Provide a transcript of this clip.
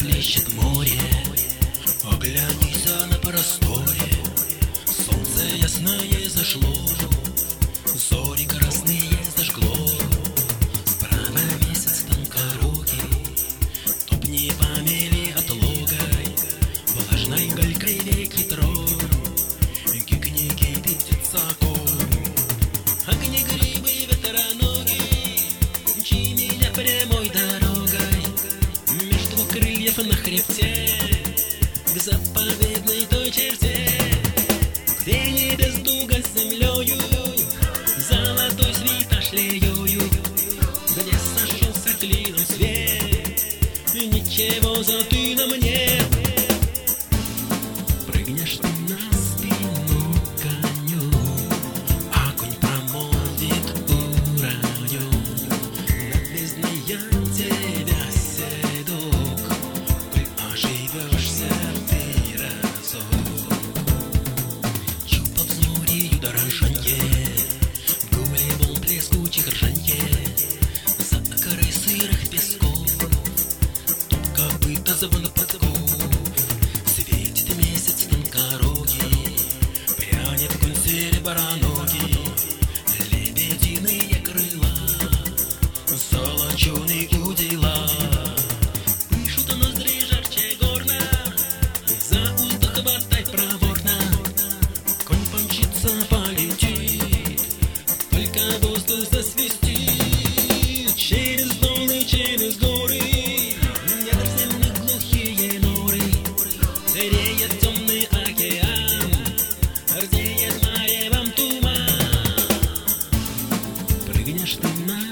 плещет море. Оглянися на просторе Солнце ясное зашло. Зорика на хребте, К заповедной той черте, Где небеса указываю на Светит месяц на дороге Прянет к бараноги Лебединые крыла Золоченые удила. Пишут до ноздрей жарче горна За уста хватай проворно Конь помчится, полетит Только воздух засвистит. конечно, на